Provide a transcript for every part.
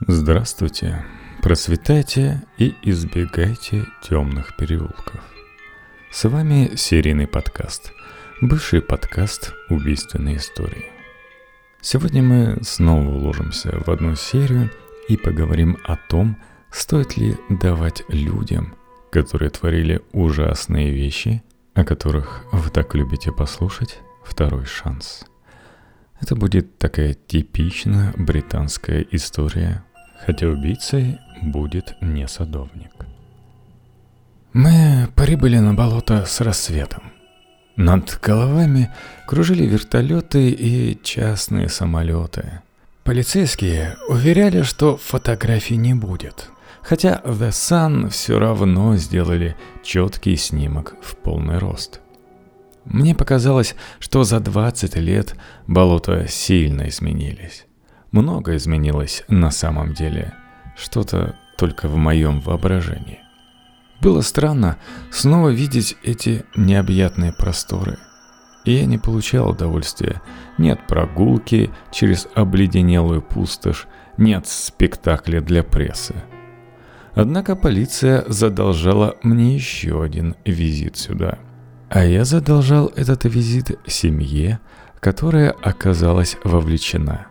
Здравствуйте, процветайте и избегайте темных переулков. С вами серийный подкаст, бывший подкаст «Убийственные истории». Сегодня мы снова уложимся в одну серию и поговорим о том, стоит ли давать людям, которые творили ужасные вещи, о которых вы так любите послушать, второй шанс – это будет такая типичная британская история, хотя убийцей будет не садовник. Мы прибыли на болото с рассветом. Над головами кружили вертолеты и частные самолеты. Полицейские уверяли, что фотографий не будет, хотя The Sun все равно сделали четкий снимок в полный рост. Мне показалось, что за 20 лет болота сильно изменились. Много изменилось на самом деле. Что-то только в моем воображении. Было странно снова видеть эти необъятные просторы. И я не получал удовольствия ни от прогулки через обледенелую пустошь, ни от спектакля для прессы. Однако полиция задолжала мне еще один визит сюда – а я задолжал этот визит семье, которая оказалась вовлечена.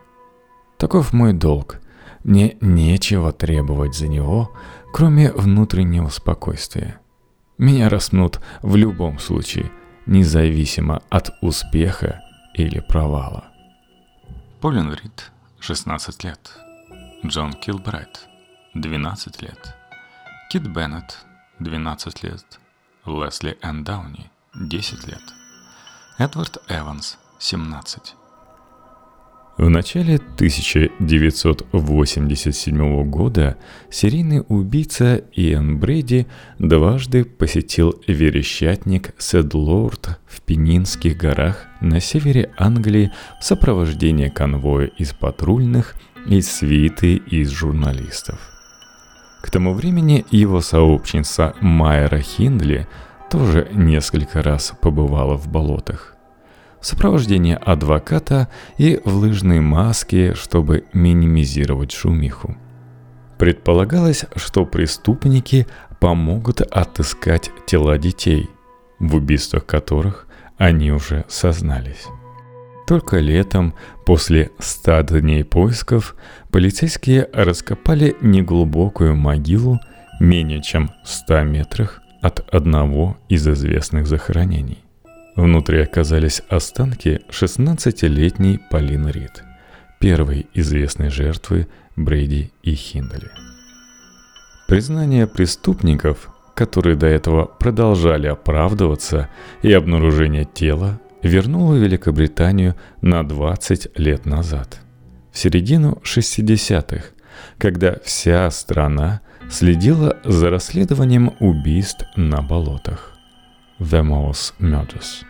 Таков мой долг. Мне нечего требовать за него, кроме внутреннего спокойствия. Меня распнут в любом случае, независимо от успеха или провала. Полин Рид, 16 лет. Джон Килбрайт, 12 лет. Кит Беннет, 12 лет. Лесли Энн Дауни, 10 лет. Эдвард Эванс, 17. В начале 1987 года серийный убийца Иэн Брэди дважды посетил верещатник Седлорд в Пенинских горах на севере Англии в сопровождении конвоя из патрульных и свиты из журналистов. К тому времени его сообщница Майра Хиндли – тоже несколько раз побывала в болотах. В сопровождении адвоката и в лыжной маске, чтобы минимизировать шумиху. Предполагалось, что преступники помогут отыскать тела детей, в убийствах которых они уже сознались. Только летом, после ста дней поисков, полицейские раскопали неглубокую могилу менее чем в 100 метрах от одного из известных захоронений. Внутри оказались останки 16-летней Полины Рид, первой известной жертвы Брейди и Хиндли. Признание преступников, которые до этого продолжали оправдываться, и обнаружение тела вернуло Великобританию на 20 лет назад, в середину 60-х, когда вся страна следила за расследованием убийств на болотах. The Mouse Murders.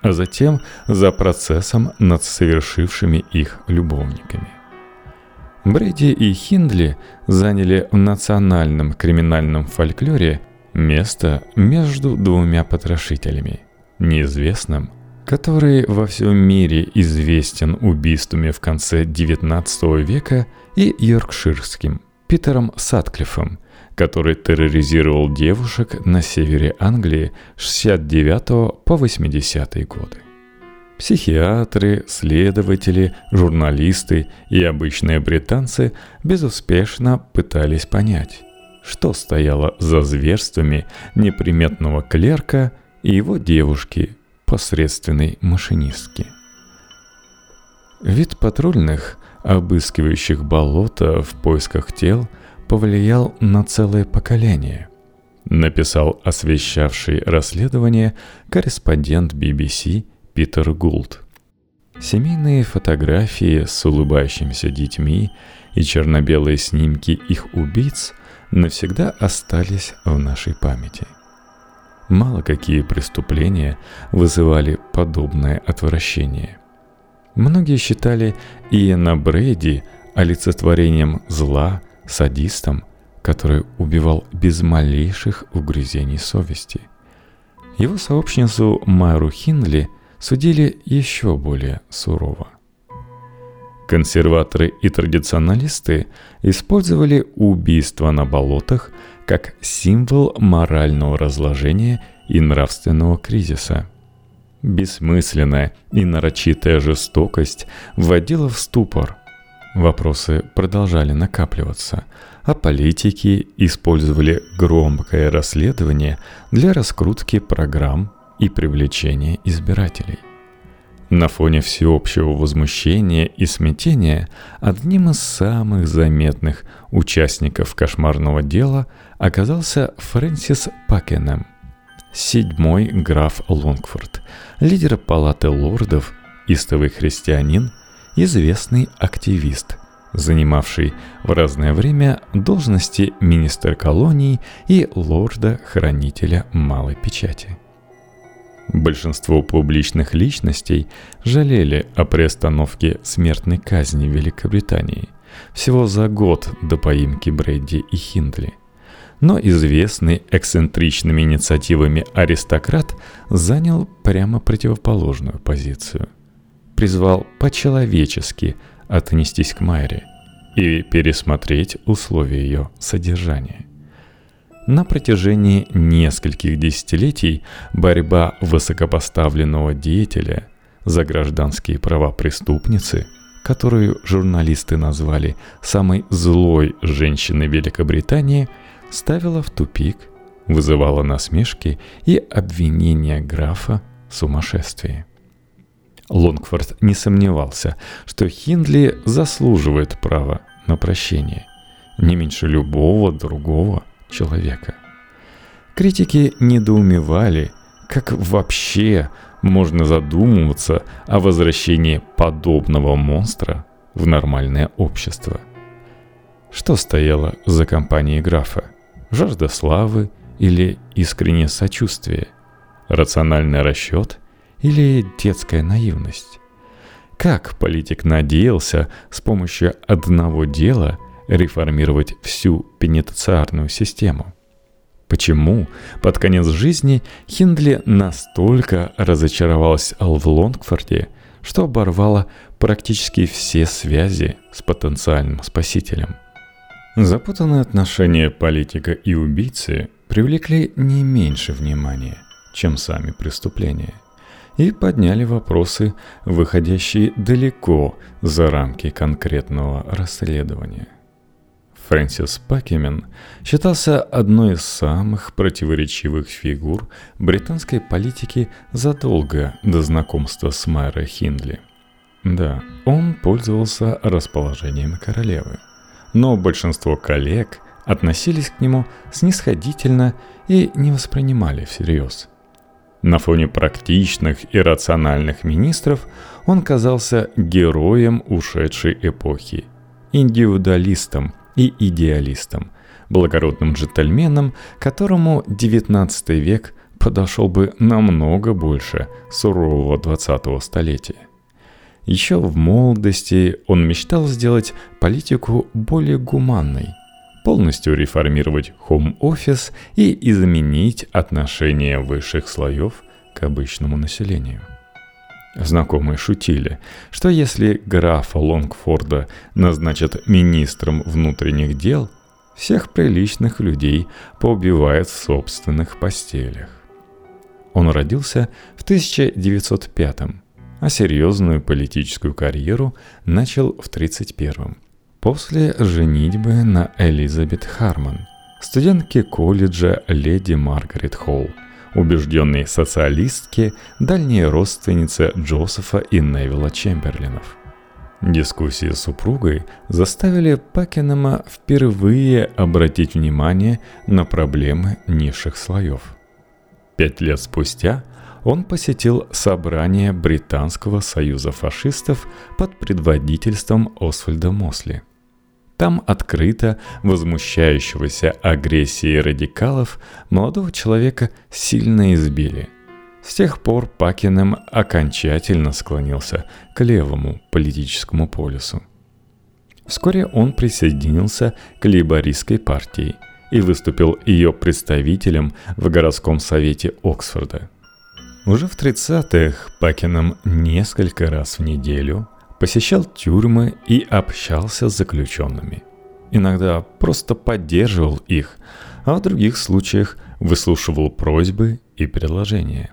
А затем за процессом над совершившими их любовниками. Брэди и Хиндли заняли в национальном криминальном фольклоре место между двумя потрошителями, неизвестным, который во всем мире известен убийствами в конце XIX века, и йоркширским – Питером Сатклиффом, который терроризировал девушек на севере Англии с 69 по 80 годы. Психиатры, следователи, журналисты и обычные британцы безуспешно пытались понять, что стояло за зверствами неприметного клерка и его девушки, посредственной машинистки. Вид патрульных обыскивающих болото в поисках тел, повлиял на целое поколение. Написал освещавший расследование корреспондент BBC Питер Гулд. Семейные фотографии с улыбающимися детьми и черно-белые снимки их убийц навсегда остались в нашей памяти. Мало какие преступления вызывали подобное отвращение – Многие считали Иена Брейди олицетворением зла, садистом, который убивал без малейших угрызений совести. Его сообщницу Майру Хинли судили еще более сурово. Консерваторы и традиционалисты использовали убийство на болотах как символ морального разложения и нравственного кризиса. Бессмысленная и нарочитая жестокость вводила в ступор. Вопросы продолжали накапливаться, а политики использовали громкое расследование для раскрутки программ и привлечения избирателей. На фоне всеобщего возмущения и смятения одним из самых заметных участников кошмарного дела оказался Фрэнсис Пакенем, седьмой граф Лонгфорд, лидер палаты лордов, истовый христианин, известный активист, занимавший в разное время должности министра колонии и лорда-хранителя малой печати. Большинство публичных личностей жалели о приостановке смертной казни в Великобритании всего за год до поимки Брэдди и Хиндли. Но известный эксцентричными инициативами аристократ занял прямо противоположную позицию. Призвал по-человечески отнестись к Майре и пересмотреть условия ее содержания. На протяжении нескольких десятилетий борьба высокопоставленного деятеля за гражданские права преступницы, которую журналисты назвали самой злой женщиной Великобритании, ставила в тупик, вызывала насмешки и обвинения графа в сумасшествии. Лонгфорд не сомневался, что Хиндли заслуживает права на прощение, не меньше любого другого человека. Критики недоумевали, как вообще можно задумываться о возвращении подобного монстра в нормальное общество. Что стояло за компанией графа? Жажда славы или искреннее сочувствие? Рациональный расчет или детская наивность? Как политик надеялся с помощью одного дела – реформировать всю пенитенциарную систему. Почему под конец жизни Хиндли настолько разочаровалась в Лонгфорде, что оборвала практически все связи с потенциальным спасителем? Запутанные отношения политика и убийцы привлекли не меньше внимания, чем сами преступления, и подняли вопросы, выходящие далеко за рамки конкретного расследования. Фрэнсис Пакемен считался одной из самых противоречивых фигур британской политики задолго до знакомства с Майрой Хиндли. Да, он пользовался расположением королевы, но большинство коллег относились к нему снисходительно и не воспринимали всерьез. На фоне практичных и рациональных министров он казался героем ушедшей эпохи, индивидуалистом – и идеалистом, благородным джентльменом, которому XIX век подошел бы намного больше сурового 20-го столетия. Еще в молодости он мечтал сделать политику более гуманной, полностью реформировать хоум-офис и изменить отношение высших слоев к обычному населению. Знакомые шутили, что если графа Лонгфорда назначат министром внутренних дел, всех приличных людей поубивает в собственных постелях. Он родился в 1905 а серьезную политическую карьеру начал в 1931 после женитьбы на Элизабет Харман, студентке колледжа леди Маргарет Холл – убежденной социалистки, дальней родственнице Джозефа и Невилла Чемберлинов. Дискуссии с супругой заставили Пакенема впервые обратить внимание на проблемы низших слоев. Пять лет спустя он посетил собрание Британского союза фашистов под предводительством Освальда Мосли – там открыто возмущающегося агрессией радикалов молодого человека сильно избили. С тех пор Пакинем окончательно склонился к левому политическому полюсу. Вскоре он присоединился к лейбористской партии и выступил ее представителем в городском совете Оксфорда. Уже в 30-х Пакином несколько раз в неделю посещал тюрьмы и общался с заключенными. Иногда просто поддерживал их, а в других случаях выслушивал просьбы и предложения,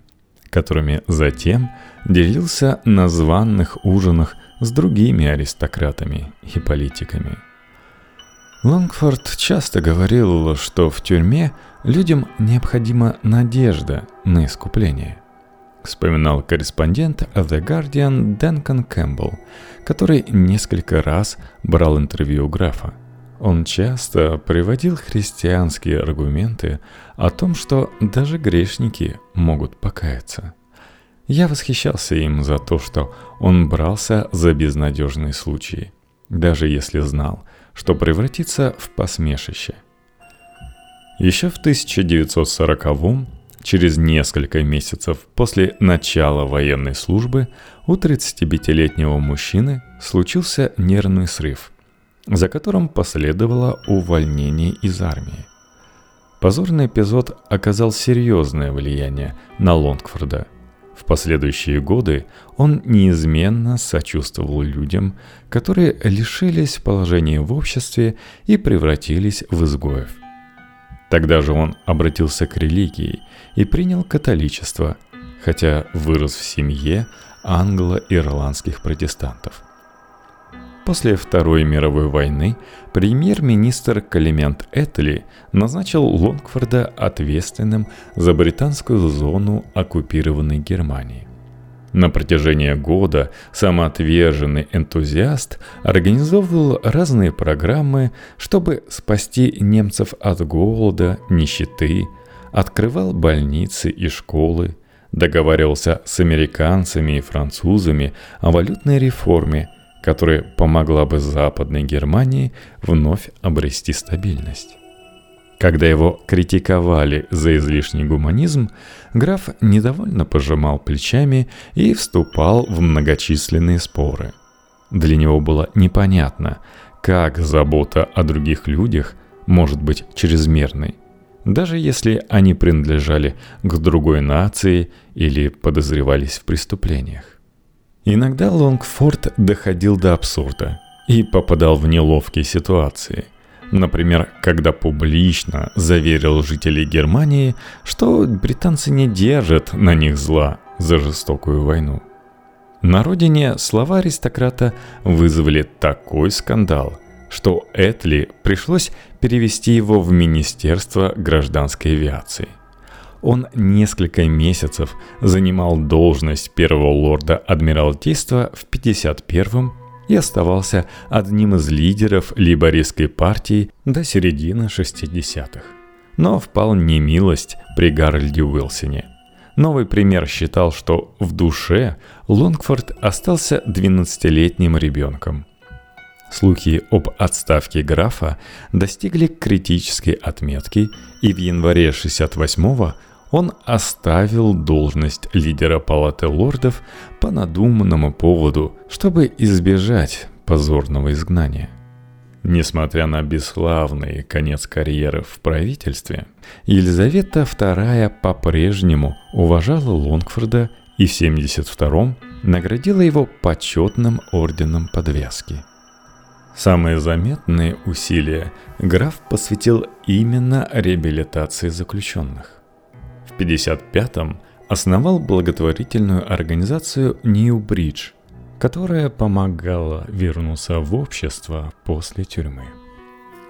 которыми затем делился на званных ужинах с другими аристократами и политиками. Лонгфорд часто говорил, что в тюрьме людям необходима надежда на искупление. Вспоминал корреспондент The Guardian Дэнкан Кэмпбелл, который несколько раз брал интервью у графа. Он часто приводил христианские аргументы о том, что даже грешники могут покаяться. Я восхищался им за то, что он брался за безнадежные случаи, даже если знал – что превратится в посмешище. Еще в 1940-м, через несколько месяцев после начала военной службы, у 35-летнего мужчины случился нервный срыв, за которым последовало увольнение из армии. Позорный эпизод оказал серьезное влияние на Лонгфорда – в последующие годы он неизменно сочувствовал людям, которые лишились положения в обществе и превратились в изгоев. Тогда же он обратился к религии и принял католичество, хотя вырос в семье англо-ирландских протестантов. После Второй мировой войны премьер-министр Калимент Этли назначил Лонгфорда ответственным за британскую зону оккупированной Германии. На протяжении года самоотверженный энтузиаст организовывал разные программы, чтобы спасти немцев от голода, нищеты, открывал больницы и школы, договаривался с американцами и французами о валютной реформе – которая помогла бы Западной Германии вновь обрести стабильность. Когда его критиковали за излишний гуманизм, граф недовольно пожимал плечами и вступал в многочисленные споры. Для него было непонятно, как забота о других людях может быть чрезмерной, даже если они принадлежали к другой нации или подозревались в преступлениях. Иногда Лонгфорд доходил до абсурда и попадал в неловкие ситуации. Например, когда публично заверил жителей Германии, что британцы не держат на них зла за жестокую войну. На родине слова аристократа вызвали такой скандал, что Этли пришлось перевести его в Министерство гражданской авиации – он несколько месяцев занимал должность первого лорда Адмиралтейства в 51-м и оставался одним из лидеров либористской партии до середины 60-х. Но впал не милость при Гарольде Уилсоне. Новый пример считал, что в душе Лонгфорд остался 12-летним ребенком. Слухи об отставке графа достигли критической отметки, и в январе 68-го он оставил должность лидера палаты лордов по надуманному поводу, чтобы избежать позорного изгнания. Несмотря на бесславный конец карьеры в правительстве, Елизавета II по-прежнему уважала Лонгфорда и в 72-м наградила его почетным орденом подвязки. Самые заметные усилия граф посвятил именно реабилитации заключенных. 1955-м основал благотворительную организацию New Bridge, которая помогала вернуться в общество после тюрьмы.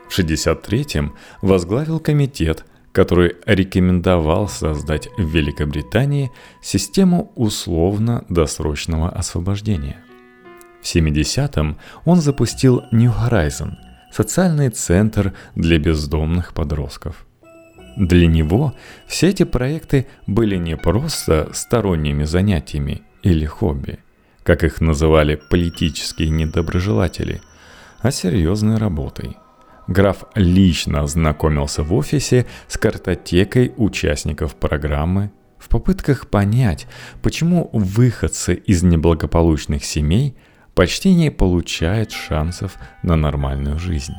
В 1963-м возглавил комитет, который рекомендовал создать в Великобритании систему условно-досрочного освобождения. В 70-м он запустил New Horizon – социальный центр для бездомных подростков – для него все эти проекты были не просто сторонними занятиями или хобби, как их называли политические недоброжелатели, а серьезной работой. Граф лично знакомился в офисе с картотекой участников программы в попытках понять, почему выходцы из неблагополучных семей почти не получают шансов на нормальную жизнь.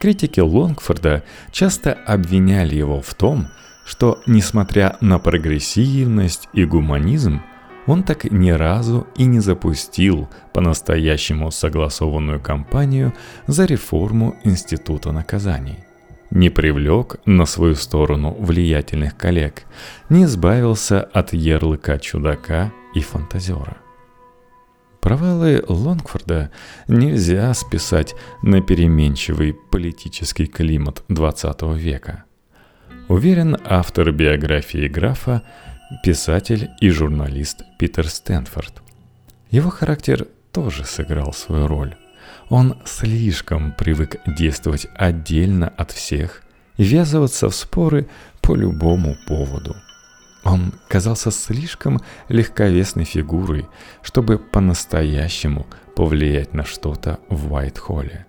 Критики Лонгфорда часто обвиняли его в том, что, несмотря на прогрессивность и гуманизм, он так ни разу и не запустил по-настоящему согласованную кампанию за реформу Института наказаний. Не привлек на свою сторону влиятельных коллег, не избавился от ярлыка чудака и фантазера. Провалы Лонгфорда нельзя списать на переменчивый политический климат XX века. Уверен, автор биографии графа писатель и журналист Питер Стэнфорд. Его характер тоже сыграл свою роль. Он слишком привык действовать отдельно от всех и ввязываться в споры по любому поводу. Казался слишком легковесной фигурой, чтобы по-настоящему повлиять на что-то в Уайт-Холле.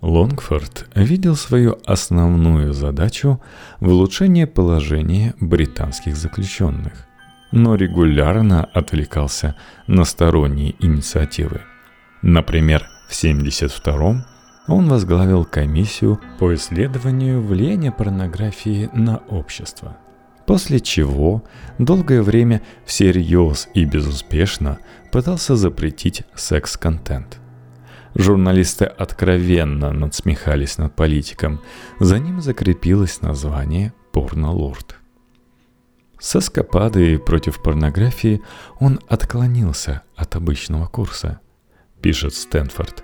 Лонгфорд видел свою основную задачу в улучшении положения британских заключенных, но регулярно отвлекался на сторонние инициативы. Например, в 1972 он возглавил комиссию по исследованию влияния порнографии на общество. После чего долгое время всерьез и безуспешно пытался запретить секс-контент – Журналисты откровенно надсмехались над политиком. За ним закрепилось название «Порнолорд». С эскападой против порнографии он отклонился от обычного курса, пишет Стэнфорд.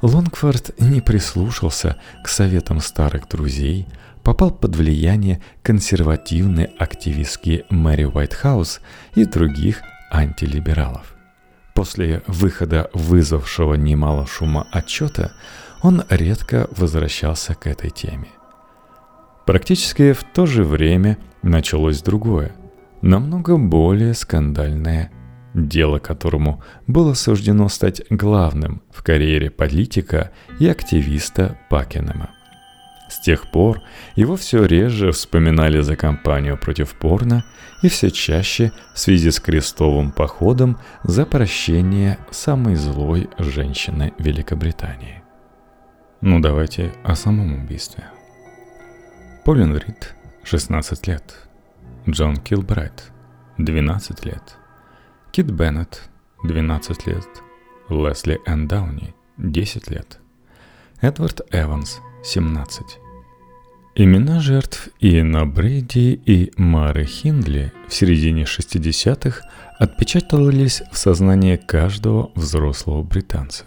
Лонгфорд не прислушался к советам старых друзей, попал под влияние консервативной активистки Мэри Уайтхаус и других антилибералов. После выхода вызвавшего немало шума отчета, он редко возвращался к этой теме. Практически в то же время началось другое, намного более скандальное дело которому было суждено стать главным в карьере политика и активиста Пакенема. С тех пор его все реже вспоминали за кампанию против порно и все чаще в связи с крестовым походом за прощение самой злой женщины Великобритании. Ну давайте о самом убийстве. Полин Рид, 16 лет. Джон Килбрайт, 12 лет. Кит Беннет, 12 лет. Лесли Энн Дауни, 10 лет. Эдвард Эванс, 17. Имена жертв Иена Брейди и Мары Хиндли в середине 60-х отпечатывались в сознании каждого взрослого британца.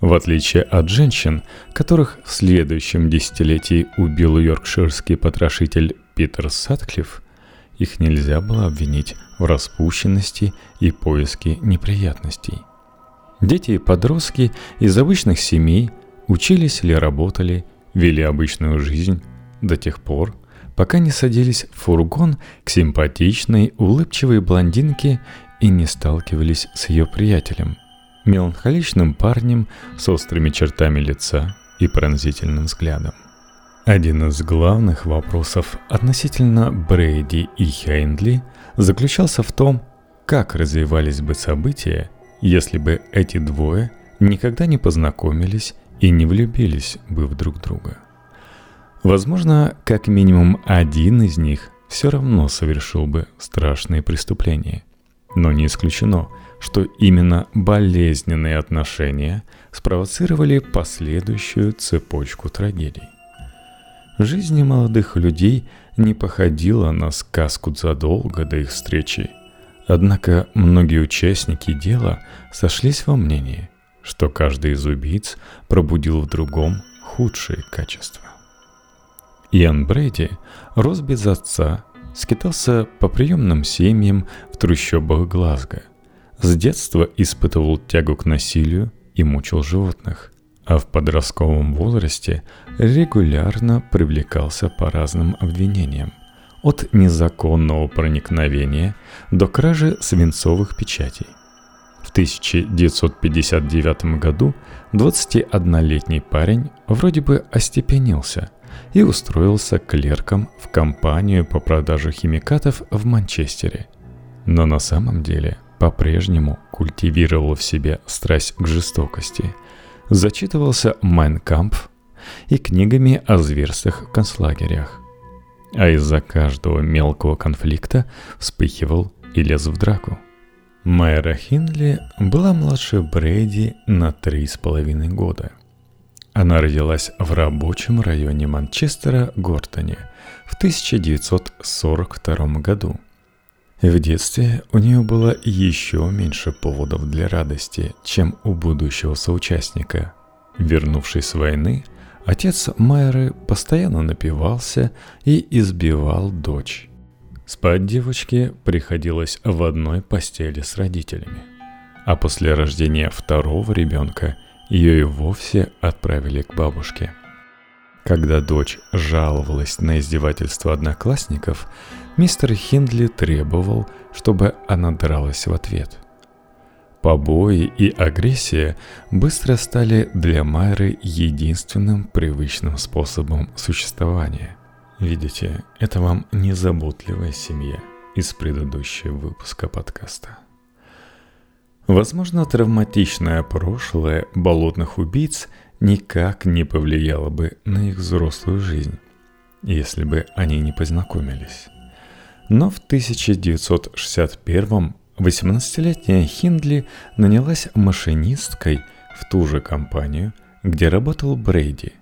В отличие от женщин, которых в следующем десятилетии убил йоркширский потрошитель Питер Сатклифф, их нельзя было обвинить в распущенности и поиске неприятностей. Дети и подростки из обычных семей – учились или работали, вели обычную жизнь до тех пор, пока не садились в фургон к симпатичной, улыбчивой блондинке и не сталкивались с ее приятелем, меланхоличным парнем с острыми чертами лица и пронзительным взглядом. Один из главных вопросов относительно Брейди и Хейндли заключался в том, как развивались бы события, если бы эти двое никогда не познакомились и не влюбились бы в друг друга. Возможно, как минимум один из них все равно совершил бы страшные преступления. Но не исключено, что именно болезненные отношения спровоцировали последующую цепочку трагедий. Жизнь молодых людей не походила на сказку задолго до их встречи. Однако многие участники дела сошлись во мнении – что каждый из убийц пробудил в другом худшие качества. Иоанн Брейди рос без отца, скитался по приемным семьям в трущобах Глазго. С детства испытывал тягу к насилию и мучил животных, а в подростковом возрасте регулярно привлекался по разным обвинениям – от незаконного проникновения до кражи свинцовых печатей. 1959 году 21-летний парень вроде бы остепенился и устроился клерком в компанию по продаже химикатов в Манчестере. Но на самом деле по-прежнему культивировал в себе страсть к жестокости, зачитывался Майнкампф и книгами о зверствах в концлагерях. А из-за каждого мелкого конфликта вспыхивал и лез в драку – Майра Хинли была младше Брэди на три с половиной года. Она родилась в рабочем районе Манчестера, Гортоне, в 1942 году. В детстве у нее было еще меньше поводов для радости, чем у будущего соучастника. Вернувшись с войны, отец Майры постоянно напивался и избивал дочь. Спать девочке приходилось в одной постели с родителями. А после рождения второго ребенка ее и вовсе отправили к бабушке. Когда дочь жаловалась на издевательство одноклассников, мистер Хиндли требовал, чтобы она дралась в ответ. Побои и агрессия быстро стали для Майры единственным привычным способом существования. Видите, это вам незаботливая семья из предыдущего выпуска подкаста. Возможно, травматичное прошлое болотных убийц никак не повлияло бы на их взрослую жизнь, если бы они не познакомились. Но в 1961-м 18-летняя Хиндли нанялась машинисткой в ту же компанию, где работал Брейди.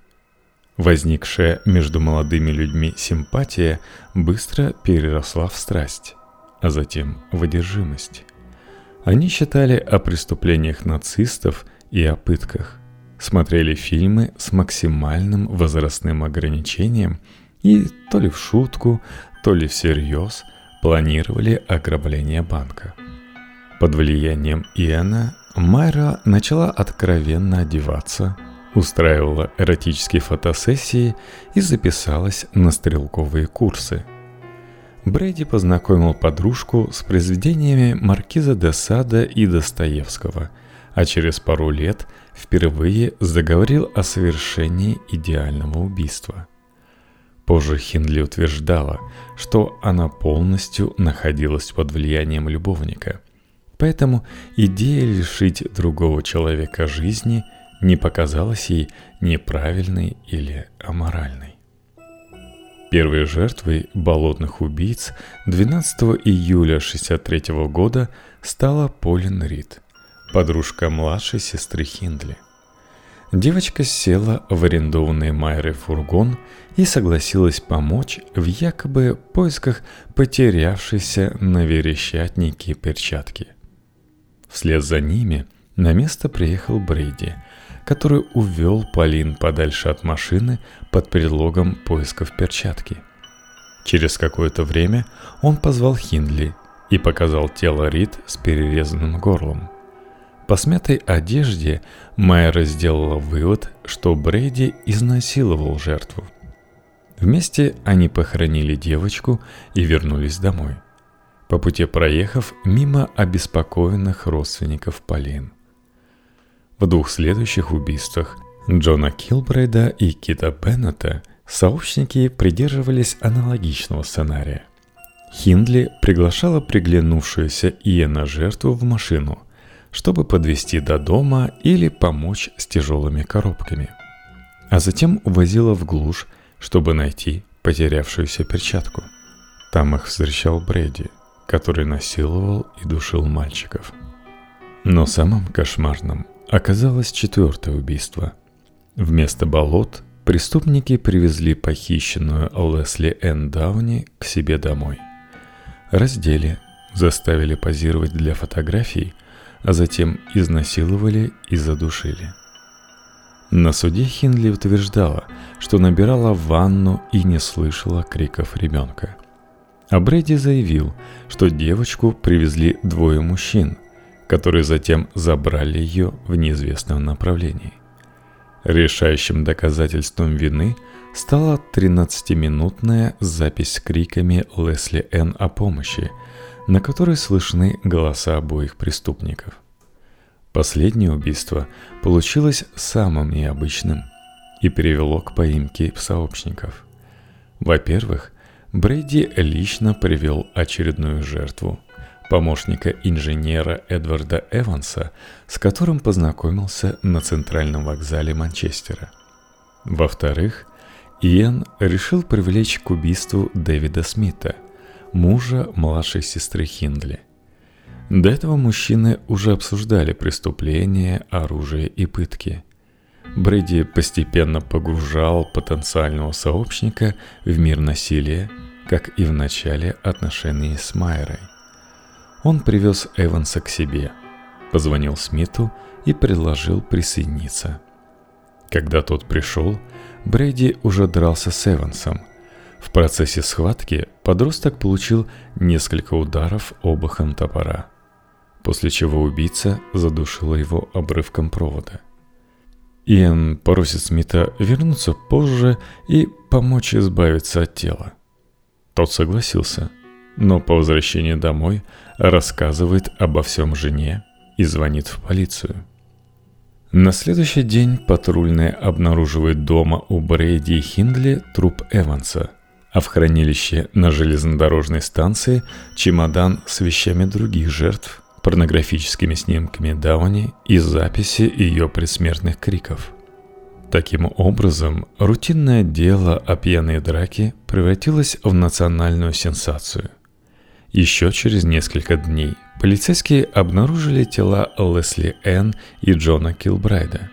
Возникшая между молодыми людьми симпатия быстро переросла в страсть, а затем в одержимость. Они считали о преступлениях нацистов и о пытках, смотрели фильмы с максимальным возрастным ограничением и то ли в шутку, то ли всерьез планировали ограбление банка. Под влиянием Иэна Майра начала откровенно одеваться, устраивала эротические фотосессии и записалась на стрелковые курсы – Брэди познакомил подружку с произведениями Маркиза де Сада и Достоевского, а через пару лет впервые заговорил о совершении идеального убийства. Позже Хинли утверждала, что она полностью находилась под влиянием любовника. Поэтому идея лишить другого человека жизни не показалась ей неправильной или аморальной. Первой жертвой болотных убийц 12 июля 1963 года стала Полин Рид, подружка младшей сестры Хиндли. Девочка села в арендованный Майрой фургон и согласилась помочь в якобы поисках потерявшейся на верещатнике перчатки. Вслед за ними на место приехал Брейди – который увел Полин подальше от машины под предлогом поисков перчатки. Через какое-то время он позвал Хиндли и показал тело Рид с перерезанным горлом. По смятой одежде Майра сделала вывод, что Брейди изнасиловал жертву. Вместе они похоронили девочку и вернулись домой, по пути проехав мимо обеспокоенных родственников Полин. В двух следующих убийствах Джона Килбрейда и Кита Беннета сообщники придерживались аналогичного сценария. Хиндли приглашала приглянувшуюся Иена жертву в машину, чтобы подвести до дома или помочь с тяжелыми коробками. А затем увозила в глушь, чтобы найти потерявшуюся перчатку. Там их встречал Брэди, который насиловал и душил мальчиков. Но самым кошмарным Оказалось четвертое убийство. Вместо болот преступники привезли похищенную Лесли Энн Дауни к себе домой. Раздели, заставили позировать для фотографий, а затем изнасиловали и задушили. На суде Хинли утверждала, что набирала ванну и не слышала криков ребенка. А Брэди заявил, что девочку привезли двое мужчин – которые затем забрали ее в неизвестном направлении. Решающим доказательством вины стала 13-минутная запись с криками Лесли Н. о помощи, на которой слышны голоса обоих преступников. Последнее убийство получилось самым необычным и привело к поимке сообщников. Во-первых, Брейди лично привел очередную жертву – помощника инженера Эдварда Эванса, с которым познакомился на центральном вокзале Манчестера. Во-вторых, Иэн решил привлечь к убийству Дэвида Смита, мужа младшей сестры Хиндли. До этого мужчины уже обсуждали преступления, оружие и пытки. Брэди постепенно погружал потенциального сообщника в мир насилия, как и в начале отношений с Майрой. Он привез Эванса к себе, позвонил Смиту и предложил присоединиться. Когда тот пришел, Брэди уже дрался с Эвансом. В процессе схватки подросток получил несколько ударов обухом топора – после чего убийца задушила его обрывком провода. Иэн просит Смита вернуться позже и помочь избавиться от тела. Тот согласился, но по возвращении домой рассказывает обо всем жене и звонит в полицию. На следующий день патрульные обнаруживают дома у Брейди и Хиндли труп Эванса, а в хранилище на железнодорожной станции чемодан с вещами других жертв порнографическими снимками Дауни и записи ее предсмертных криков. Таким образом, рутинное дело о пьяной драке превратилось в национальную сенсацию. Еще через несколько дней полицейские обнаружили тела Лесли Энн и Джона Килбрайда.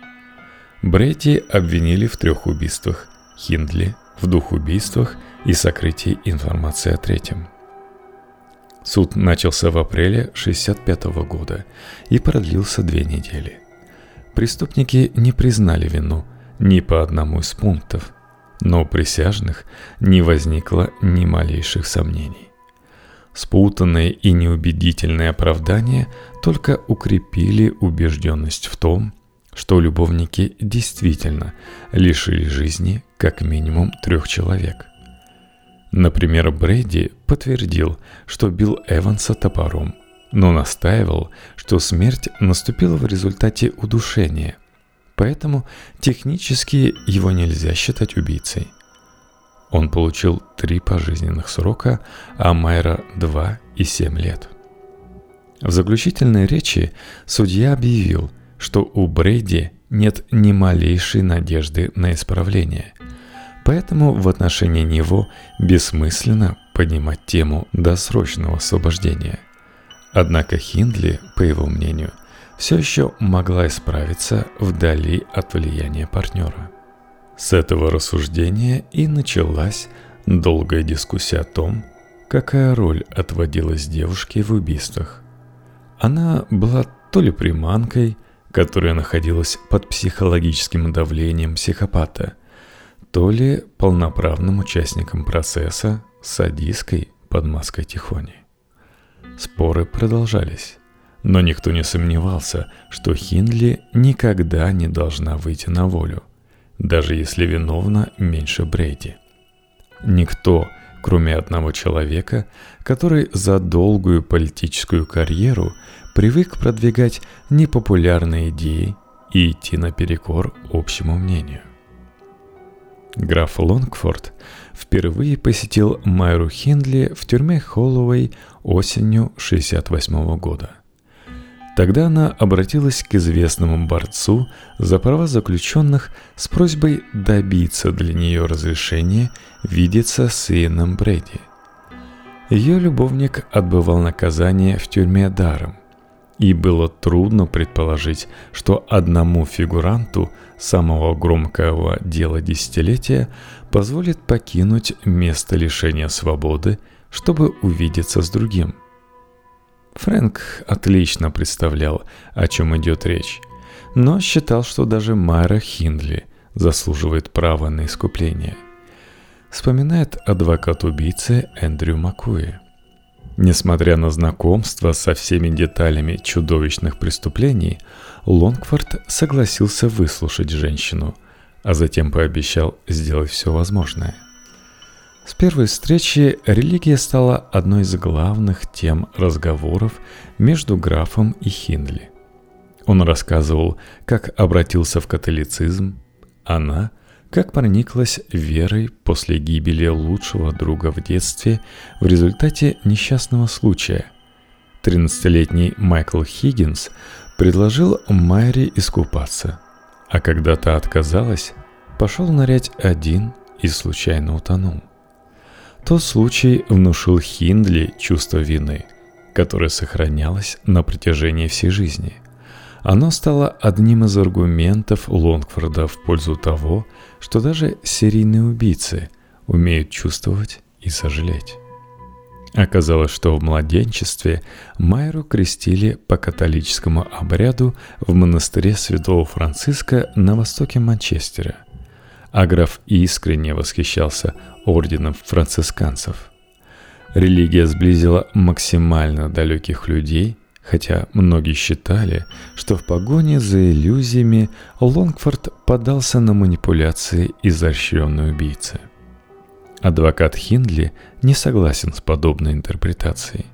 Брэди обвинили в трех убийствах, Хиндли в двух убийствах и сокрытии информации о третьем – Суд начался в апреле 1965 года и продлился две недели. Преступники не признали вину ни по одному из пунктов, но у присяжных не возникло ни малейших сомнений. Спутанные и неубедительные оправдания только укрепили убежденность в том, что любовники действительно лишили жизни как минимум трех человек. Например, Брейди подтвердил, что бил Эванса топором, но настаивал, что смерть наступила в результате удушения, поэтому технически его нельзя считать убийцей. Он получил три пожизненных срока, а Майра – два и семь лет. В заключительной речи судья объявил, что у Брейди нет ни малейшей надежды на исправление – Поэтому в отношении него бессмысленно поднимать тему досрочного освобождения. Однако Хиндли, по его мнению, все еще могла исправиться вдали от влияния партнера. С этого рассуждения и началась долгая дискуссия о том, какая роль отводилась девушке в убийствах. Она была то ли приманкой, которая находилась под психологическим давлением психопата – то ли полноправным участником процесса садистской под маской Тихони. Споры продолжались, но никто не сомневался, что Хиндли никогда не должна выйти на волю, даже если виновна меньше Брейди. Никто, кроме одного человека, который за долгую политическую карьеру привык продвигать непопулярные идеи и идти наперекор общему мнению. Граф Лонгфорд впервые посетил Майру Хиндли в тюрьме Холлоуэй осенью 68 года. Тогда она обратилась к известному борцу за права заключенных с просьбой добиться для нее разрешения видеться с Иеном Брэди. Ее любовник отбывал наказание в тюрьме даром и было трудно предположить, что одному фигуранту самого громкого дела десятилетия позволит покинуть место лишения свободы, чтобы увидеться с другим. Фрэнк отлично представлял, о чем идет речь, но считал, что даже Майра Хиндли заслуживает права на искупление. Вспоминает адвокат убийцы Эндрю Макуи. Несмотря на знакомство со всеми деталями чудовищных преступлений, Лонгфорд согласился выслушать женщину, а затем пообещал сделать все возможное. С первой встречи религия стала одной из главных тем разговоров между графом и Хиндли. Он рассказывал, как обратился в католицизм, она – как прониклась верой после гибели лучшего друга в детстве в результате несчастного случая. 13-летний Майкл Хиггинс предложил Майре искупаться, а когда та отказалась, пошел нырять один и случайно утонул. Тот случай внушил Хиндли чувство вины, которое сохранялось на протяжении всей жизни. Оно стало одним из аргументов Лонгфорда в пользу того, что даже серийные убийцы умеют чувствовать и сожалеть. Оказалось, что в младенчестве Майру крестили по католическому обряду в монастыре Святого Франциска на востоке Манчестера, а граф искренне восхищался орденом францисканцев – Религия сблизила максимально далеких людей, хотя многие считали, что в погоне за иллюзиями Лонгфорд подался на манипуляции изощренной убийцы. Адвокат Хиндли не согласен с подобной интерпретацией.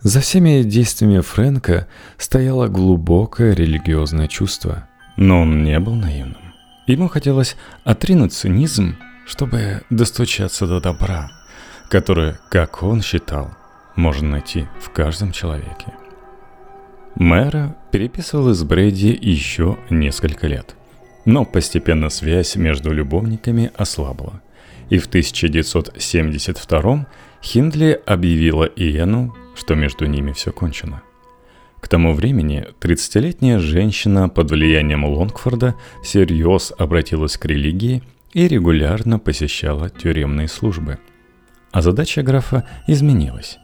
За всеми действиями Фрэнка стояло глубокое религиозное чувство, но он не был наивным. Ему хотелось отринуть цинизм, чтобы достучаться до добра – которое, как он считал, можно найти в каждом человеке. Мэра переписывалась с Брэди еще несколько лет, но постепенно связь между любовниками ослабла, и в 1972 Хиндли объявила Иену, что между ними все кончено. К тому времени 30-летняя женщина под влиянием Лонгфорда всерьез обратилась к религии и регулярно посещала тюремные службы – а задача графа изменилась.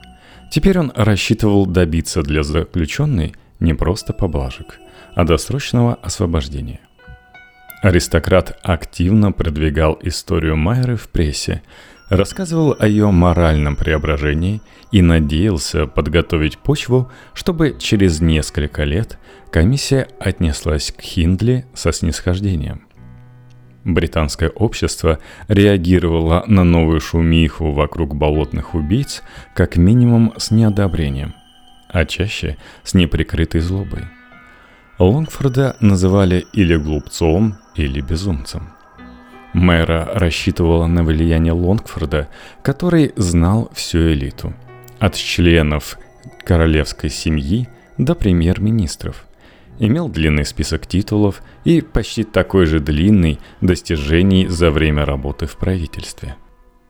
Теперь он рассчитывал добиться для заключенной не просто поблажек, а досрочного освобождения. Аристократ активно продвигал историю Майеры в прессе, рассказывал о ее моральном преображении и надеялся подготовить почву, чтобы через несколько лет комиссия отнеслась к Хиндли со снисхождением. Британское общество реагировало на новую шумиху вокруг болотных убийц как минимум с неодобрением, а чаще с неприкрытой злобой. Лонгфорда называли или глупцом, или безумцем. Мэра рассчитывала на влияние Лонгфорда, который знал всю элиту, от членов королевской семьи до премьер-министров – имел длинный список титулов и почти такой же длинный достижений за время работы в правительстве.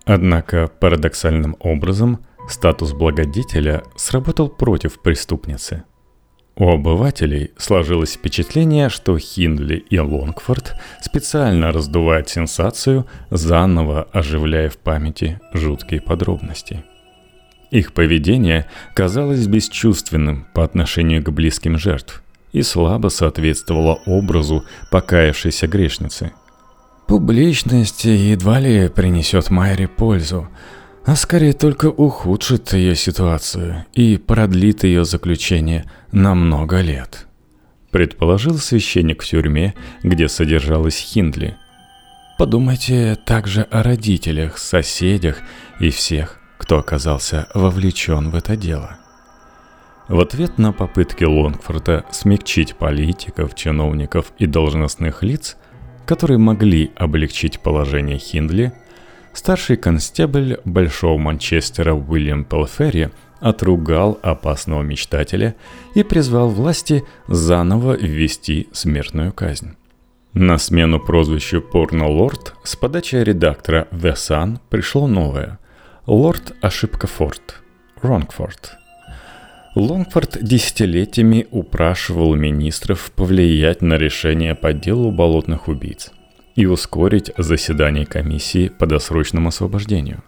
Однако парадоксальным образом статус благодетеля сработал против преступницы. У обывателей сложилось впечатление, что Хиндли и Лонгфорд специально раздувают сенсацию, заново оживляя в памяти жуткие подробности. Их поведение казалось бесчувственным по отношению к близким жертв – и слабо соответствовала образу покаявшейся грешницы. Публичность едва ли принесет Майре пользу, а скорее только ухудшит ее ситуацию и продлит ее заключение на много лет. Предположил священник в тюрьме, где содержалась Хиндли. Подумайте также о родителях, соседях и всех, кто оказался вовлечен в это дело. В ответ на попытки Лонгфорда смягчить политиков, чиновников и должностных лиц, которые могли облегчить положение Хиндли, старший констебль Большого Манчестера Уильям Пелферри отругал опасного мечтателя и призвал власти заново ввести смертную казнь. На смену прозвищу «Порно-лорд» с подачи редактора The Sun пришло новое – «Лорд Ошибка Форд» – «Ронгфорд». Лонгфорд десятилетиями упрашивал министров повлиять на решение по делу болотных убийц и ускорить заседание комиссии по досрочному освобождению.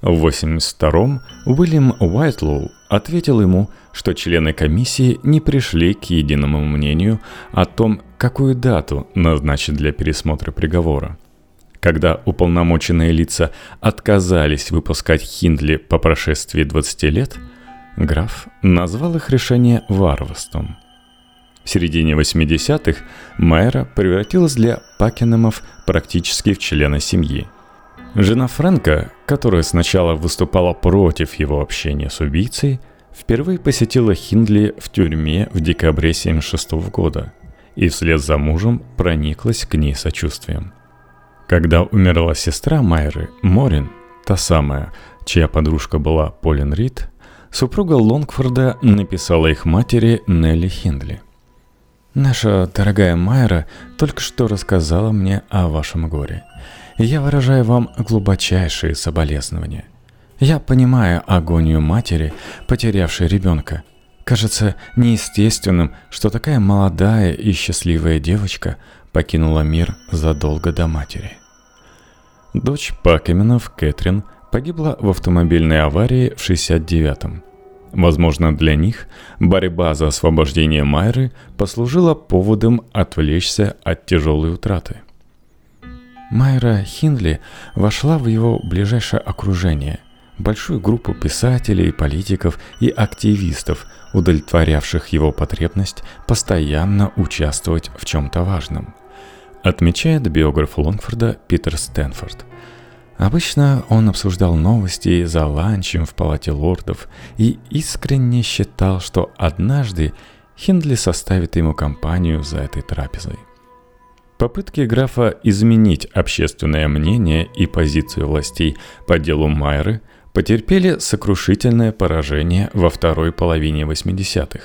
В 82-м Уильям Уайтлоу ответил ему, что члены комиссии не пришли к единому мнению о том, какую дату назначить для пересмотра приговора. Когда уполномоченные лица отказались выпускать Хиндли по прошествии 20 лет – Граф назвал их решение варварством. В середине 80-х Майра превратилась для Пакенемов практически в члена семьи. Жена Фрэнка, которая сначала выступала против его общения с убийцей, впервые посетила Хиндли в тюрьме в декабре 76 года и вслед за мужем прониклась к ней сочувствием. Когда умерла сестра Майры, Морин, та самая, чья подружка была Полин Рид, супруга Лонгфорда написала их матери Нелли Хиндли. «Наша дорогая Майра только что рассказала мне о вашем горе. Я выражаю вам глубочайшие соболезнования. Я понимаю агонию матери, потерявшей ребенка. Кажется неестественным, что такая молодая и счастливая девочка покинула мир задолго до матери. Дочь Пакеменов, Кэтрин, погибла в автомобильной аварии в 69-м. Возможно, для них борьба за освобождение Майры послужила поводом отвлечься от тяжелой утраты. Майра Хиндли вошла в его ближайшее окружение – большую группу писателей, политиков и активистов, удовлетворявших его потребность постоянно участвовать в чем-то важном. Отмечает биограф Лонгфорда Питер Стэнфорд. Обычно он обсуждал новости за ланчем в палате лордов и искренне считал, что однажды Хиндли составит ему компанию за этой трапезой. Попытки графа изменить общественное мнение и позицию властей по делу Майры потерпели сокрушительное поражение во второй половине 80-х,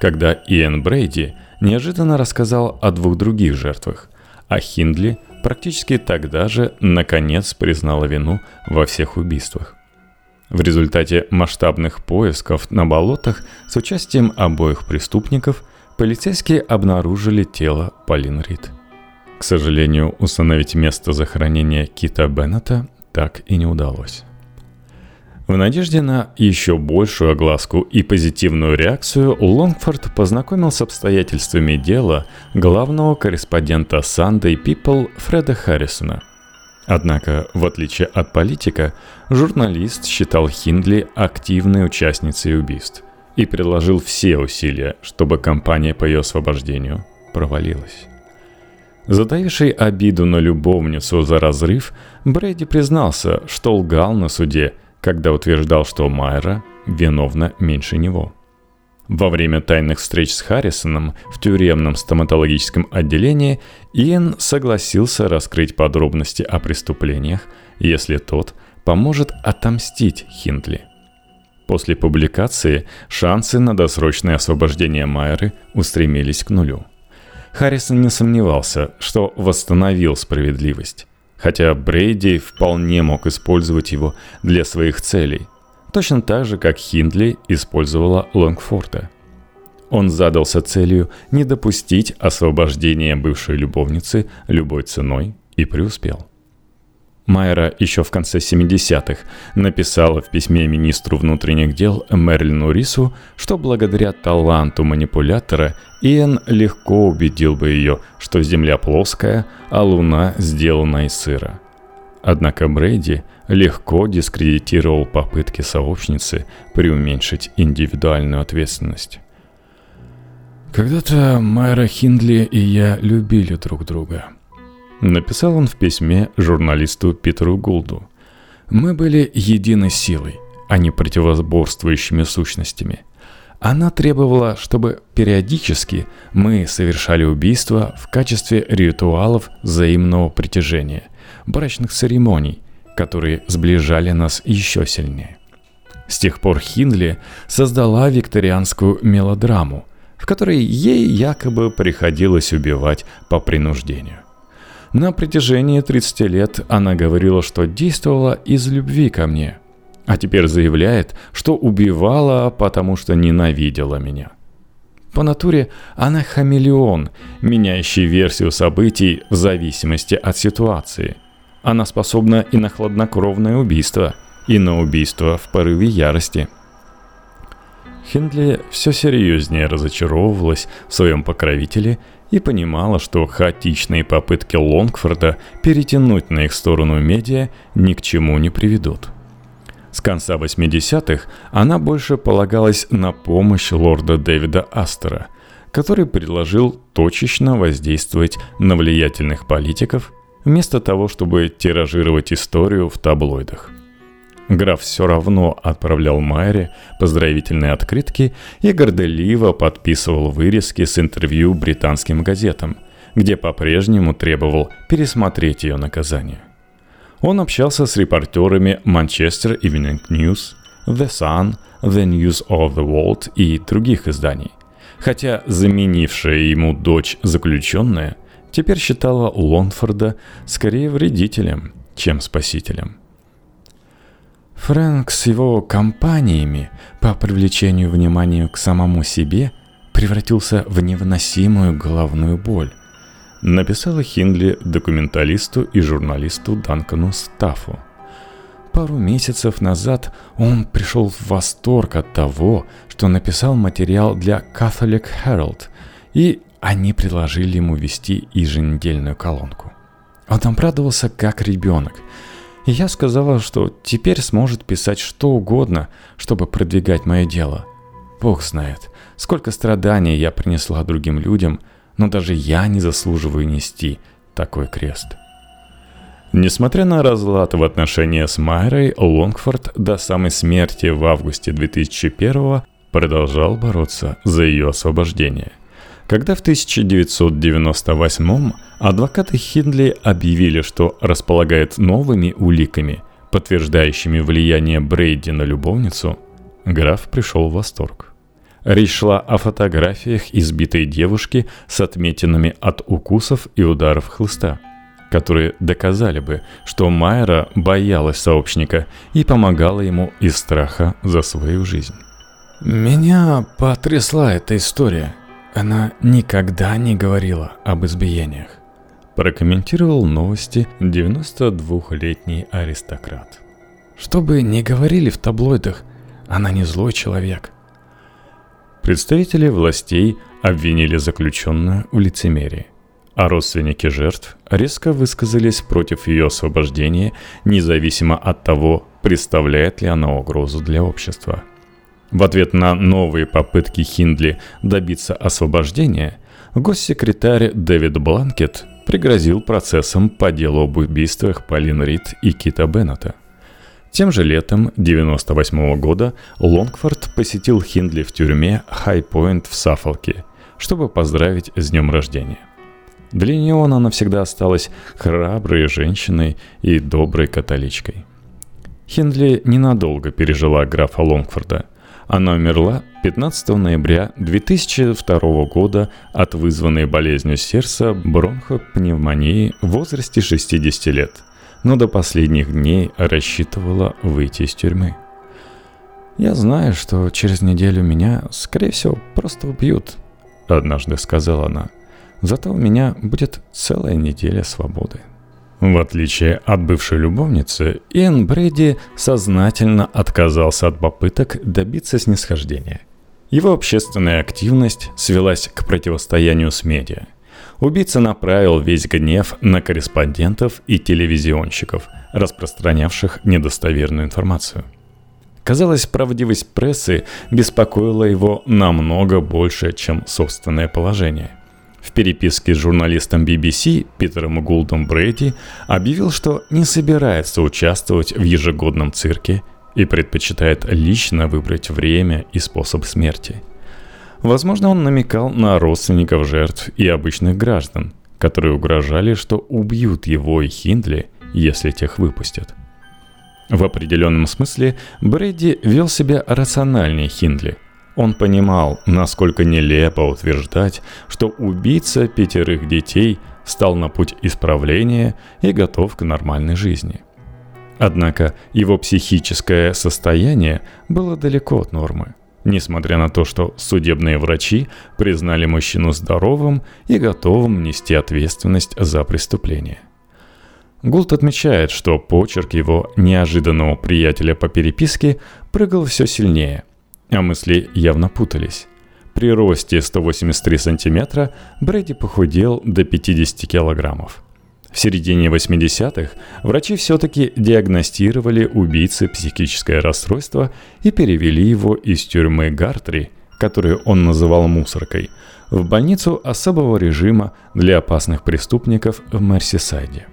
когда Иэн Брейди неожиданно рассказал о двух других жертвах, а Хиндли практически тогда же наконец признала вину во всех убийствах. В результате масштабных поисков на болотах с участием обоих преступников полицейские обнаружили тело Полин Рид. К сожалению, установить место захоронения Кита Беннета так и не удалось. В надежде на еще большую огласку и позитивную реакцию, Лонгфорд познакомил с обстоятельствами дела главного корреспондента Sunday People Фреда Харрисона. Однако, в отличие от политика, журналист считал Хиндли активной участницей убийств и приложил все усилия, чтобы кампания по ее освобождению провалилась. Затаивший обиду на любовницу за разрыв, Брэди признался, что лгал на суде – когда утверждал, что Майра виновна меньше него. Во время тайных встреч с Харрисоном в тюремном стоматологическом отделении Иэн согласился раскрыть подробности о преступлениях, если тот поможет отомстить Хинтли. После публикации шансы на досрочное освобождение Майеры устремились к нулю. Харрисон не сомневался, что восстановил справедливость хотя Брейди вполне мог использовать его для своих целей, точно так же, как Хиндли использовала Лонгфорта. Он задался целью не допустить освобождения бывшей любовницы любой ценой и преуспел. Майера еще в конце 70-х написала в письме министру внутренних дел Мерлину Рису, что благодаря таланту манипулятора Иэн легко убедил бы ее, что Земля плоская, а Луна сделана из сыра. Однако Брейди легко дискредитировал попытки сообщницы преуменьшить индивидуальную ответственность. Когда-то Майра Хиндли и я любили друг друга – Написал он в письме журналисту Питеру Гулду. «Мы были единой силой, а не противоборствующими сущностями. Она требовала, чтобы периодически мы совершали убийства в качестве ритуалов взаимного притяжения, брачных церемоний, которые сближали нас еще сильнее. С тех пор Хинли создала викторианскую мелодраму, в которой ей якобы приходилось убивать по принуждению. На протяжении 30 лет она говорила, что действовала из любви ко мне, а теперь заявляет, что убивала, потому что ненавидела меня. По натуре она хамелеон, меняющий версию событий в зависимости от ситуации. Она способна и на хладнокровное убийство, и на убийство в порыве ярости. Хендли все серьезнее разочаровывалась в своем покровителе – и понимала, что хаотичные попытки Лонгфорда перетянуть на их сторону медиа ни к чему не приведут. С конца 80-х она больше полагалась на помощь лорда Дэвида Астера, который предложил точечно воздействовать на влиятельных политиков вместо того, чтобы тиражировать историю в таблоидах. Граф все равно отправлял Майре поздравительные открытки и горделиво подписывал вырезки с интервью британским газетам, где по-прежнему требовал пересмотреть ее наказание. Он общался с репортерами Manchester Evening News, The Sun, The News of the World и других изданий, хотя заменившая ему дочь заключенная теперь считала Лонфорда скорее вредителем, чем спасителем – Фрэнк с его компаниями по привлечению внимания к самому себе превратился в невыносимую головную боль. Написала Хиндли документалисту и журналисту Данкану Стаффу. Пару месяцев назад он пришел в восторг от того, что написал материал для Catholic Herald, и они предложили ему вести еженедельную колонку. Он обрадовался как ребенок – и я сказала, что теперь сможет писать что угодно, чтобы продвигать мое дело. Бог знает, сколько страданий я принесла другим людям, но даже я не заслуживаю нести такой крест. Несмотря на разлад в отношениях с Майрой, Лонгфорд до самой смерти в августе 2001 продолжал бороться за ее освобождение – когда в 1998 адвокаты Хиндли объявили, что располагает новыми уликами, подтверждающими влияние Брейди на любовницу, граф пришел в восторг. Речь шла о фотографиях избитой девушки с отметинами от укусов и ударов хлыста, которые доказали бы, что Майра боялась сообщника и помогала ему из страха за свою жизнь. «Меня потрясла эта история», она никогда не говорила об избиениях. Прокомментировал новости 92-летний аристократ. Что бы ни говорили в таблоидах, она не злой человек. Представители властей обвинили заключенную в лицемерии, а родственники жертв резко высказались против ее освобождения, независимо от того, представляет ли она угрозу для общества – в ответ на новые попытки Хиндли добиться освобождения, госсекретарь Дэвид Бланкет пригрозил процессом по делу об убийствах Полин Рид и Кита Беннета. Тем же летом 1998 года Лонгфорд посетил Хиндли в тюрьме Хай-Пойнт в Саффолке, чтобы поздравить с днем рождения. Для нее она навсегда осталась храброй женщиной и доброй католичкой. Хиндли ненадолго пережила графа Лонгфорда – она умерла 15 ноября 2002 года от вызванной болезнью сердца бронхопневмонии в возрасте 60 лет, но до последних дней рассчитывала выйти из тюрьмы. «Я знаю, что через неделю меня, скорее всего, просто убьют», — однажды сказала она. «Зато у меня будет целая неделя свободы». В отличие от бывшей любовницы, Иэн Брейди сознательно отказался от попыток добиться снисхождения. Его общественная активность свелась к противостоянию с медиа. Убийца направил весь гнев на корреспондентов и телевизионщиков, распространявших недостоверную информацию. Казалось, правдивость прессы беспокоила его намного больше, чем собственное положение – в переписке с журналистом BBC Питером Гулдом Брейди объявил, что не собирается участвовать в ежегодном цирке и предпочитает лично выбрать время и способ смерти. Возможно, он намекал на родственников жертв и обычных граждан, которые угрожали, что убьют его и Хиндли, если тех выпустят. В определенном смысле Брейди вел себя рациональнее Хиндли – он понимал, насколько нелепо утверждать, что убийца пятерых детей стал на путь исправления и готов к нормальной жизни. Однако его психическое состояние было далеко от нормы, несмотря на то, что судебные врачи признали мужчину здоровым и готовым нести ответственность за преступление. Гулт отмечает, что почерк его неожиданного приятеля по переписке прыгал все сильнее – а мысли явно путались. При росте 183 сантиметра Брэди похудел до 50 килограммов. В середине 80-х врачи все-таки диагностировали убийце психическое расстройство и перевели его из тюрьмы Гартри, которую он называл мусоркой, в больницу особого режима для опасных преступников в Мерсисайде.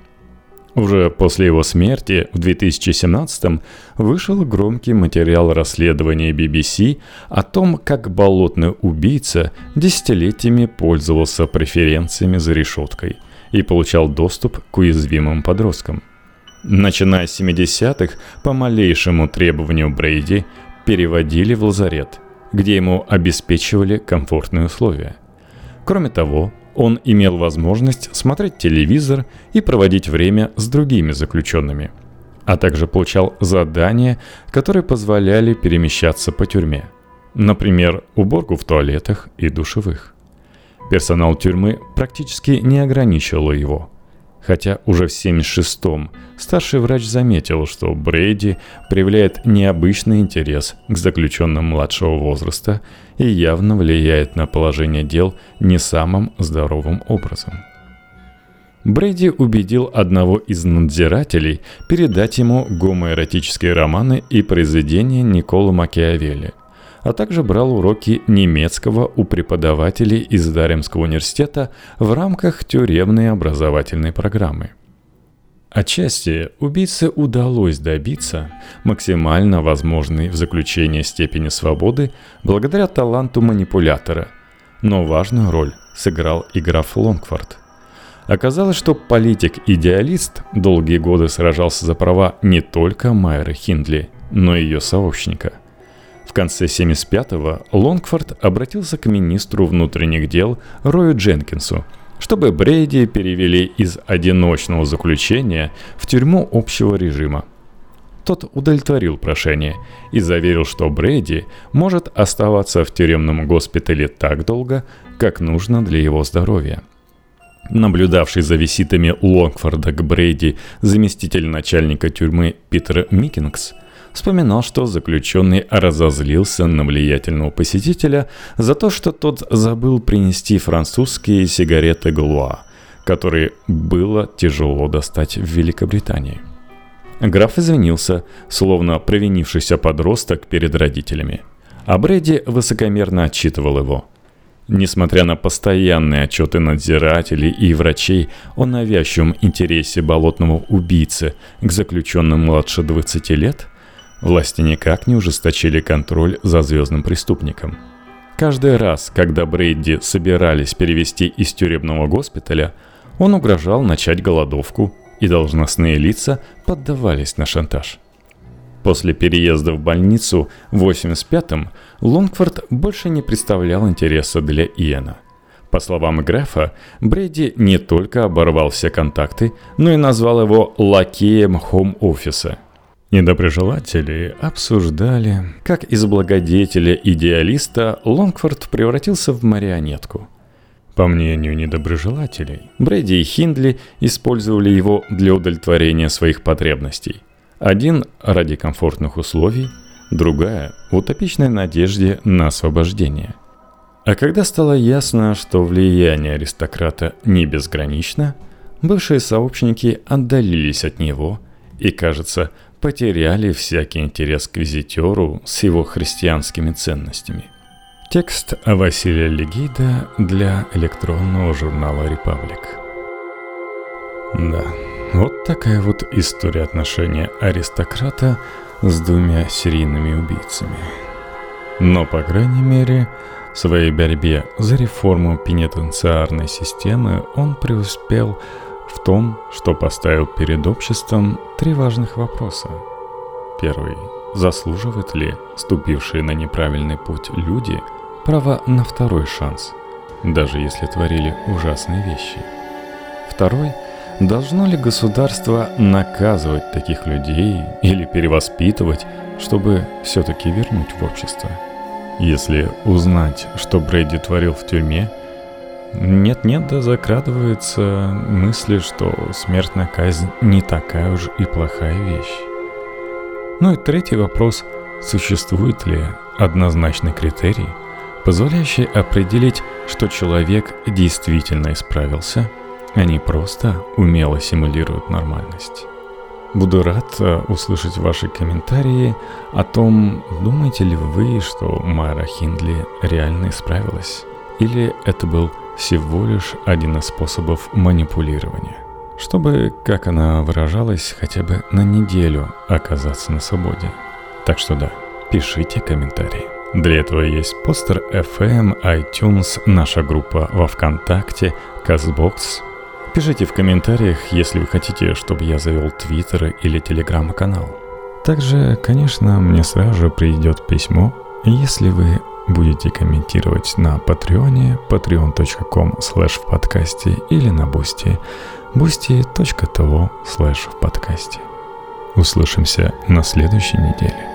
Уже после его смерти в 2017 вышел громкий материал расследования BBC о том, как болотный убийца десятилетиями пользовался преференциями за решеткой и получал доступ к уязвимым подросткам. Начиная с 70-х, по малейшему требованию Брейди переводили в лазарет, где ему обеспечивали комфортные условия. Кроме того, он имел возможность смотреть телевизор и проводить время с другими заключенными. а также получал задания, которые позволяли перемещаться по тюрьме. Например, уборку в туалетах и душевых. Персонал тюрьмы практически не ограничивал его. Хотя уже в 76-м старший врач заметил, что Брейди проявляет необычный интерес к заключенным младшего возраста и явно влияет на положение дел не самым здоровым образом. Брейди убедил одного из надзирателей передать ему гомоэротические романы и произведения Никола Макиавелли – а также брал уроки немецкого у преподавателей из Даремского университета в рамках тюремной образовательной программы. Отчасти убийце удалось добиться максимально возможной в заключении степени свободы благодаря таланту манипулятора, но важную роль сыграл и граф Лонгфорд. Оказалось, что политик-идеалист долгие годы сражался за права не только Майеры Хиндли, но и ее сообщника – в конце 75-го Лонгфорд обратился к министру внутренних дел Рою Дженкинсу, чтобы Брейди перевели из одиночного заключения в тюрьму общего режима. Тот удовлетворил прошение и заверил, что Брейди может оставаться в тюремном госпитале так долго, как нужно для его здоровья. Наблюдавший за визитами Лонгфорда к Брейди заместитель начальника тюрьмы Питер Микингс вспоминал, что заключенный разозлился на влиятельного посетителя за то, что тот забыл принести французские сигареты Галуа, которые было тяжело достать в Великобритании. Граф извинился, словно провинившийся подросток перед родителями. А Брэди высокомерно отчитывал его. Несмотря на постоянные отчеты надзирателей и врачей о навязчивом интересе болотного убийцы к заключенным младше 20 лет – Власти никак не ужесточили контроль за звездным преступником. Каждый раз, когда Брейди собирались перевести из тюремного госпиталя, он угрожал начать голодовку, и должностные лица поддавались на шантаж. После переезда в больницу в 85-м Лонгфорд больше не представлял интереса для Иэна. По словам Грефа, Брейди не только оборвал все контакты, но и назвал его лакеем хоум-офиса – Недоброжелатели обсуждали, как из благодетеля-идеалиста Лонгфорд превратился в марионетку. По мнению недоброжелателей, Брэди и Хиндли использовали его для удовлетворения своих потребностей. Один ради комфортных условий, другая в утопичной надежде на освобождение. А когда стало ясно, что влияние аристократа не безгранично, бывшие сообщники отдалились от него и, кажется, потеряли всякий интерес к визитеру с его христианскими ценностями. Текст Василия Легида для электронного журнала «Репаблик». Да, вот такая вот история отношения аристократа с двумя серийными убийцами. Но, по крайней мере, в своей борьбе за реформу пенитенциарной системы он преуспел в том, что поставил перед обществом три важных вопроса. Первый. Заслуживают ли ступившие на неправильный путь люди право на второй шанс, даже если творили ужасные вещи? Второй. Должно ли государство наказывать таких людей или перевоспитывать, чтобы все-таки вернуть в общество? Если узнать, что Брэди творил в тюрьме – нет-нет, да закрадываются мысли, что смертная казнь не такая уж и плохая вещь. Ну и третий вопрос, существует ли однозначный критерий, позволяющий определить, что человек действительно исправился, а не просто умело симулирует нормальность. Буду рад э, услышать ваши комментарии о том, думаете ли вы, что Майра Хиндли реально исправилась, или это был всего лишь один из способов манипулирования. Чтобы, как она выражалась, хотя бы на неделю оказаться на свободе. Так что да, пишите комментарии. Для этого есть Podster FM, iTunes, наша группа во Вконтакте, Castbox. Пишите в комментариях, если вы хотите, чтобы я завел Твиттер или Телеграм-канал. Также, конечно, мне сразу же придет письмо, если вы будете комментировать на Патреоне, patreon.com slash в подкасте или на Boosty, boosty.to slash в подкасте. Услышимся на следующей неделе.